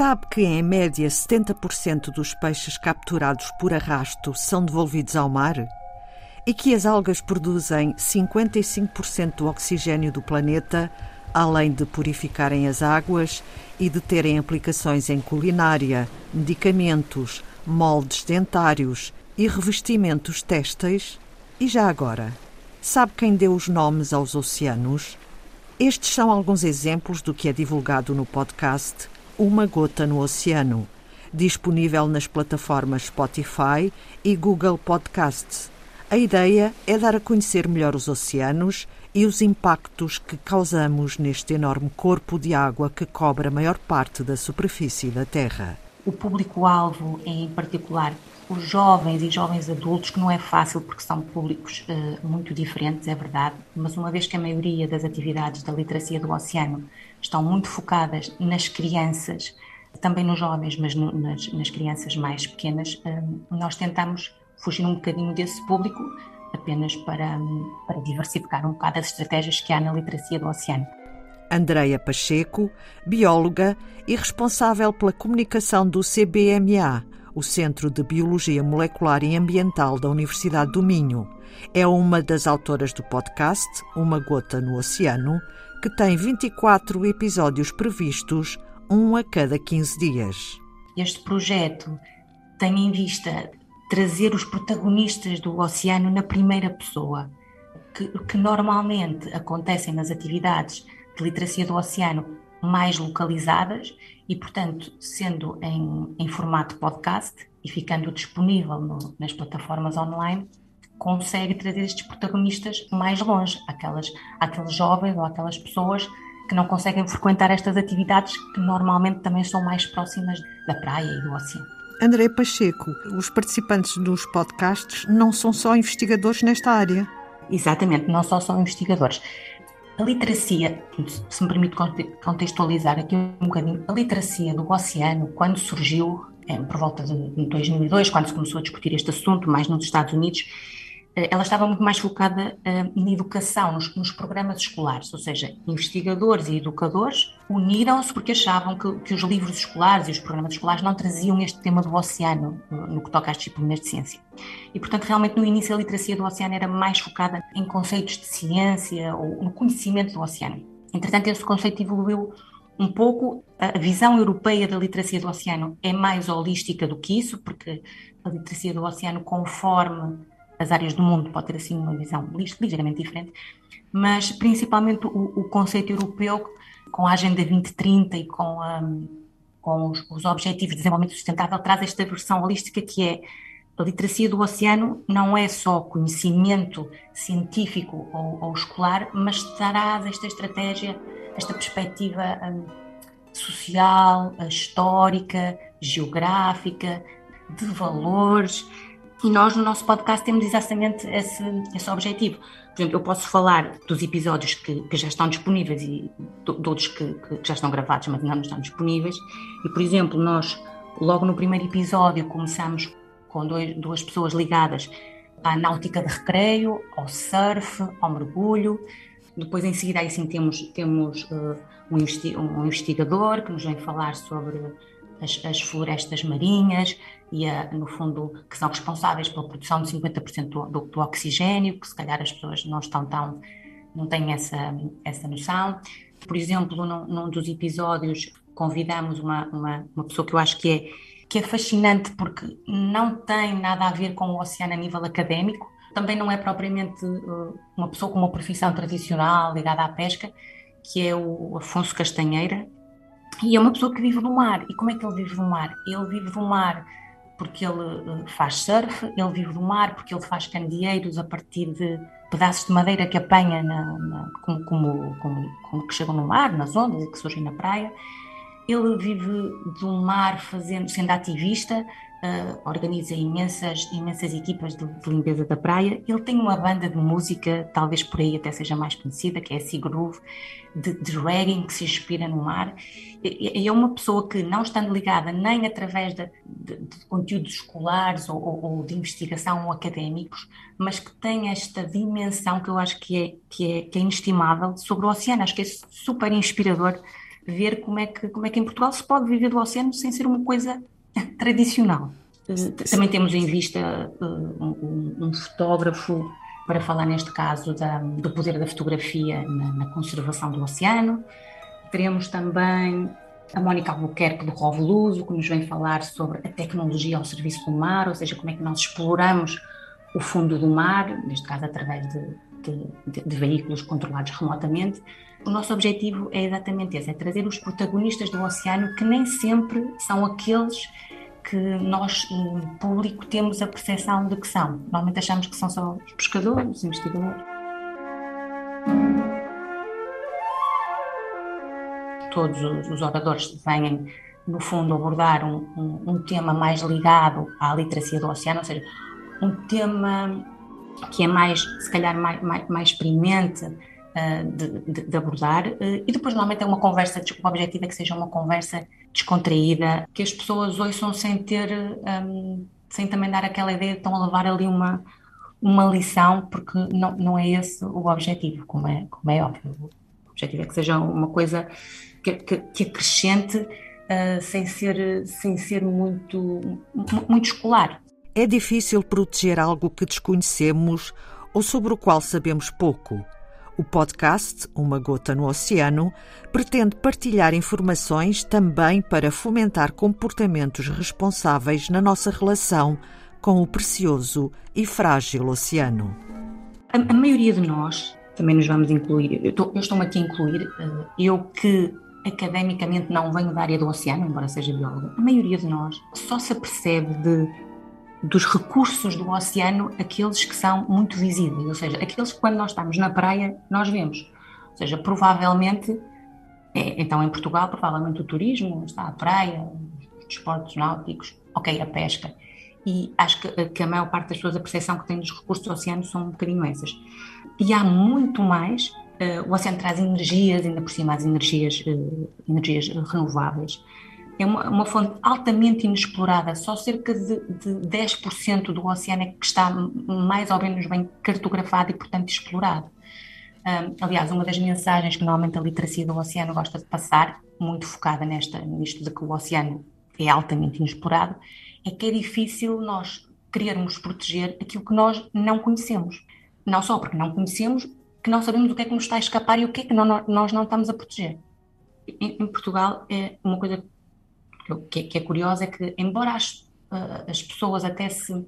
Sabe que, em média, 70% dos peixes capturados por arrasto são devolvidos ao mar? E que as algas produzem 55% do oxigênio do planeta, além de purificarem as águas e de terem aplicações em culinária, medicamentos, moldes dentários e revestimentos têxteis? E já agora, sabe quem deu os nomes aos oceanos? Estes são alguns exemplos do que é divulgado no podcast Uma Gota no Oceano, disponível nas plataformas Spotify e Google Podcasts. A ideia é dar a conhecer melhor os oceanos e os impactos que causamos neste enorme corpo de água que cobre a maior parte da superfície da Terra. O público-alvo, em particular, os jovens e jovens adultos, que não é fácil porque são públicos uh, muito diferentes, é verdade, mas uma vez que a maioria das atividades da literacia do oceano estão muito focadas nas crianças, também nos jovens, mas no, nas, nas, crianças mais pequenas, uh, nós tentamos fugir um bocadinho desse público apenas para, para diversificar um bocado as estratégias que há na literacia do oceano. Andreia Pacheco, bióloga e responsável pela comunicação do CBMA, o Centro de Biologia Molecular e Ambiental da Universidade do Minho. É uma das autoras do podcast Uma Gota no Oceano, que tem 24 episódios previstos, um a cada 15 dias. Este projeto tem em vista trazer os protagonistas do oceano na primeira pessoa, que, que normalmente acontecem nas atividades de literacia do oceano mais localizadas e, portanto, sendo em, em formato podcast e ficando disponível no, nas plataformas online, consegue trazer estes protagonistas mais longe, aquelas, aqueles jovens ou aquelas pessoas que não conseguem frequentar estas atividades que normalmente também são mais próximas da praia e do oceano. André Pacheco, os participantes dos podcasts não são só investigadores nesta área. Exatamente, não só são investigadores. A literacia, se me permite contextualizar aqui um bocadinho, a literacia do oceano, quando surgiu, é, por volta de 2002, quando se começou a discutir este assunto, mais nos Estados Unidos, ela estava muito mais focada uh, na educação, nos, nos, programas escolares, ou seja, investigadores e educadores uniram-se porque achavam que, que, os livros escolares e os programas escolares não traziam este tema do oceano no, no, que toca às disciplinas de ciência. E, portanto, realmente no início a literacia do oceano era mais focada em conceitos de ciência ou no conhecimento do oceano. Entretanto, esse conceito evoluiu um pouco. A visão europeia da literacia do oceano é mais holística do que isso, porque a literacia do oceano, conforme as áreas do mundo, pode ter assim uma visão ligeiramente diferente, mas principalmente o, o conceito europeu, com a Agenda 2030 e com, um, com os, os, Objetivos de Desenvolvimento Sustentável, traz esta versão holística que é a literacia do oceano não é só conhecimento científico ou, ou escolar, mas traz esta estratégia, esta perspectiva um, social, histórica, geográfica, de valores, e nós, no nosso podcast, temos exatamente esse, esse objetivo. Por exemplo, eu posso falar dos episódios que, que já estão disponíveis e de, outros que, que, já estão gravados, mas ainda não estão disponíveis. E, por exemplo, nós, logo no primeiro episódio, começamos com dois, duas pessoas ligadas à náutica de recreio, ao surf, ao mergulho. Depois, em seguida, aí sim, temos, temos uh, um, investigador que nos vem falar sobre as, as florestas marinhas e, a, no fundo, que são responsáveis pela produção de 50% do, do, do, oxigênio, que se calhar as pessoas não estão tão, não têm essa, essa noção. Por exemplo, num, num dos episódios convidamos uma, uma, uma pessoa que eu acho que é que é fascinante porque não tem nada a ver com o oceano a nível académico, também não é propriamente uh, uma pessoa com uma profissão tradicional ligada à pesca, que é o Afonso Castanheira, e é uma pessoa que vive no mar. E como é que ele vive no mar? Ele vive no mar porque ele eh, faz surf, ele vive do mar porque ele faz candeeiros a partir de pedaços de madeira que apanha na, na, como, como, como, como, que chegam no mar, nas ondas e que surgem na praia. Ele vive do mar fazendo, sendo ativista, uh, organiza imensas, imensas equipas de, de, limpeza da praia. Ele tem uma banda de música, talvez por aí até seja mais conhecida, que é a Sea Groove, de, de reggae, que se inspira no mar. E é uma pessoa que, não estando ligada nem através de, de conteúdos escolares ou, ou, ou, de investigação ou académicos, mas que tem esta dimensão que eu acho que é, que é, que é inestimável sobre o oceano. Acho que é super inspirador ver como é que, como é que em Portugal se pode viver do oceano sem ser uma coisa tradicional. Também temos em vista um, um fotógrafo para falar neste caso da, do poder da fotografia na, na, conservação do oceano. Teremos também a Mónica Albuquerque do Rovoluso, que nos vem falar sobre a tecnologia ao serviço do mar, ou seja, como é que nós exploramos o fundo do mar, neste caso através de, de, de, de veículos controlados remotamente. O nosso objetivo é exatamente esse, é trazer os protagonistas do oceano que nem sempre são aqueles que nós, público, temos a percepção de que são. Normalmente achamos que são só os pescadores, os investigadores. Todos os oradores vêm, no fundo, abordar um, um, um tema mais ligado à literacia do oceano, ou seja, um tema que é mais, se calhar, mais, mais, mais de, de, de, abordar. Uh, e depois, normalmente, é uma conversa, o objetivo é que seja uma conversa descontraída, que as pessoas ouçam sem ter, um, sem também dar aquela ideia de estão a levar ali uma, uma lição, porque não, não é esse o objetivo, como é, como é óbvio. O objetivo é que seja uma coisa que, que, que acrescente uh, sem, ser, sem ser muito, muito escolar. É difícil proteger algo que desconhecemos ou sobre o qual sabemos pouco. O podcast Uma Gota no Oceano pretende partilhar informações também para fomentar comportamentos responsáveis na nossa relação com o precioso e frágil oceano. A, a maioria de nós, também nos vamos incluir, eu, estou, eu estou aqui a incluir, eh, eu que academicamente não venho da área do oceano, embora seja bióloga, a maioria de nós só se apercebe de dos recursos do oceano aqueles que são muito visíveis, ou seja, aqueles que quando nós estamos na praia nós vemos. Ou seja, provavelmente, é, então em Portugal, provavelmente o turismo, está a praia, os desportos náuticos, ok, a pesca. E acho que, que, a maior parte das pessoas, a percepção que têm dos recursos do oceano são um bocadinho essas. E há muito mais, uh, o oceano traz energias, ainda por cima as energias, uh, energias renováveis, é uma, uma, fonte altamente inexplorada, só cerca de, de 10% do oceano é que está mais ou menos bem cartografado e, portanto, explorado. Um, aliás, uma das mensagens que normalmente a literacia do oceano gosta de passar, muito focada nesta, nisto de que o oceano é altamente inexplorado, é que é difícil nós querermos proteger aquilo que nós não conhecemos. Não só porque não conhecemos, que não sabemos o que é que nos está a escapar e o que é que não, nós não estamos a proteger. Em, em Portugal, é uma coisa que, que é curioso é que, embora as, uh, as pessoas até se,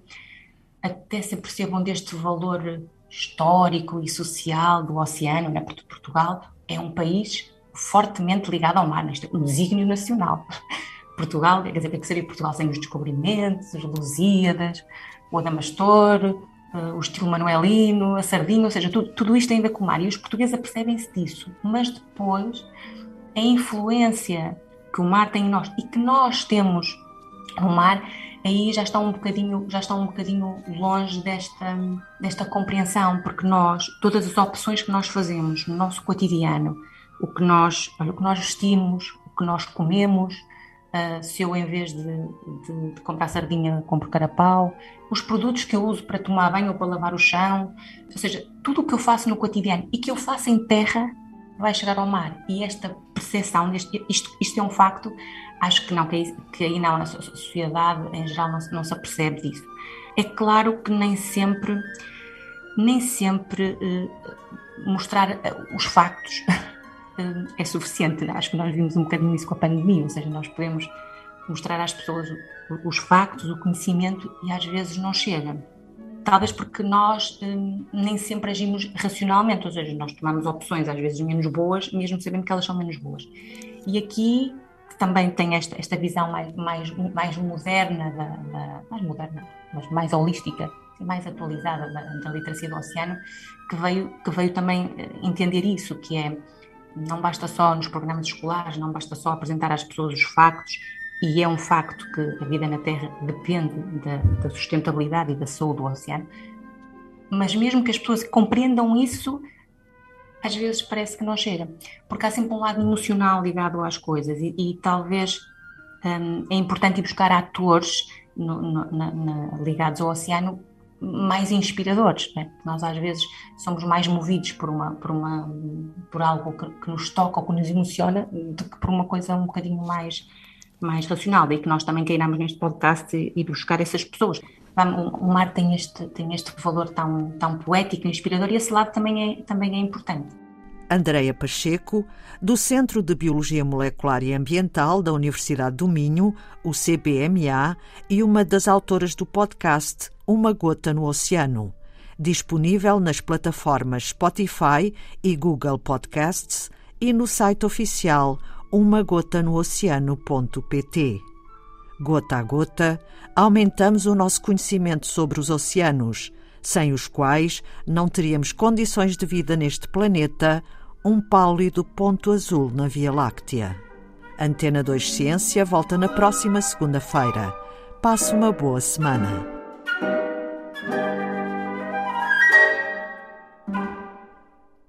até se percebam deste valor histórico e social do oceano, né? porque Portugal é um país fortemente ligado ao mar, neste, um desígnio nacional. Portugal, quer dizer, o que seria Portugal sem os descobrimentos, as Lusíadas, o Adamastor, uh, o estilo manuelino, a sardinha, ou seja, tudo, tudo isto ainda com o mar. E os portugueses apercebem-se disso. Mas depois, a influência que o mar tem em nós e que nós temos o mar, aí já está um bocadinho, já está um bocadinho longe desta, desta compreensão, porque nós, todas as opções que nós fazemos no nosso cotidiano, o que nós, o que nós vestimos, o que nós comemos, uh, se eu em vez de, de, de, comprar sardinha compro carapau, os produtos que eu uso para tomar banho ou para lavar o chão, ou seja, tudo o que eu faço no cotidiano e que eu faço em terra vai chegar ao mar. E esta percepção, isto, isto é um facto, acho que não, que, que aí não, a sociedade em geral não, não se apercebe disso. É claro que nem sempre, nem sempre eh, mostrar eh, os factos eh, é suficiente. Acho que nós vimos um bocadinho isso com a pandemia, ou seja, nós podemos mostrar às pessoas os factos, o conhecimento e às vezes não chega talvez porque nós hum, nem sempre agimos racionalmente, ou seja, nós tomamos opções às vezes menos boas, mesmo sabendo que elas são menos boas. E aqui também tem esta, esta visão mais, mais, mais moderna, da, da, mais moderna, mas mais holística, mais atualizada da, da literacia do oceano, que veio, que veio também eh, entender isso, que é não basta só nos programas escolares, não basta só apresentar às pessoas os factos, e é um facto que a vida na Terra depende da, da, sustentabilidade e da saúde do oceano, mas mesmo que as pessoas compreendam isso, às vezes parece que não chega, porque há sempre um lado emocional ligado às coisas e, e talvez hum, é importante ir buscar atores no, no, na, na, ligados ao oceano mais inspiradores. Né? Nós às vezes somos mais movidos por uma por uma por algo que, que, nos toca ou que nos emociona do que por uma coisa um bocadinho mais mais racional. Daí que nós também queiramos neste podcast e, buscar essas pessoas. O mar tem este tem este valor tão tão poético, inspirador e esse lado também é também é importante. Andreia Pacheco, do Centro de Biologia Molecular e Ambiental da Universidade do Minho, o CBMA, e uma das autoras do podcast Uma Gota no Oceano, disponível nas plataformas Spotify e Google Podcasts e no site oficial umagotanoceano.pt. Gota a gota, aumentamos o nosso conhecimento sobre os oceanos, sem os quais não teríamos condições de vida neste planeta um pálido ponto azul na Via Láctea. Antena 2 Ciência volta na próxima segunda-feira. Passe uma boa semana.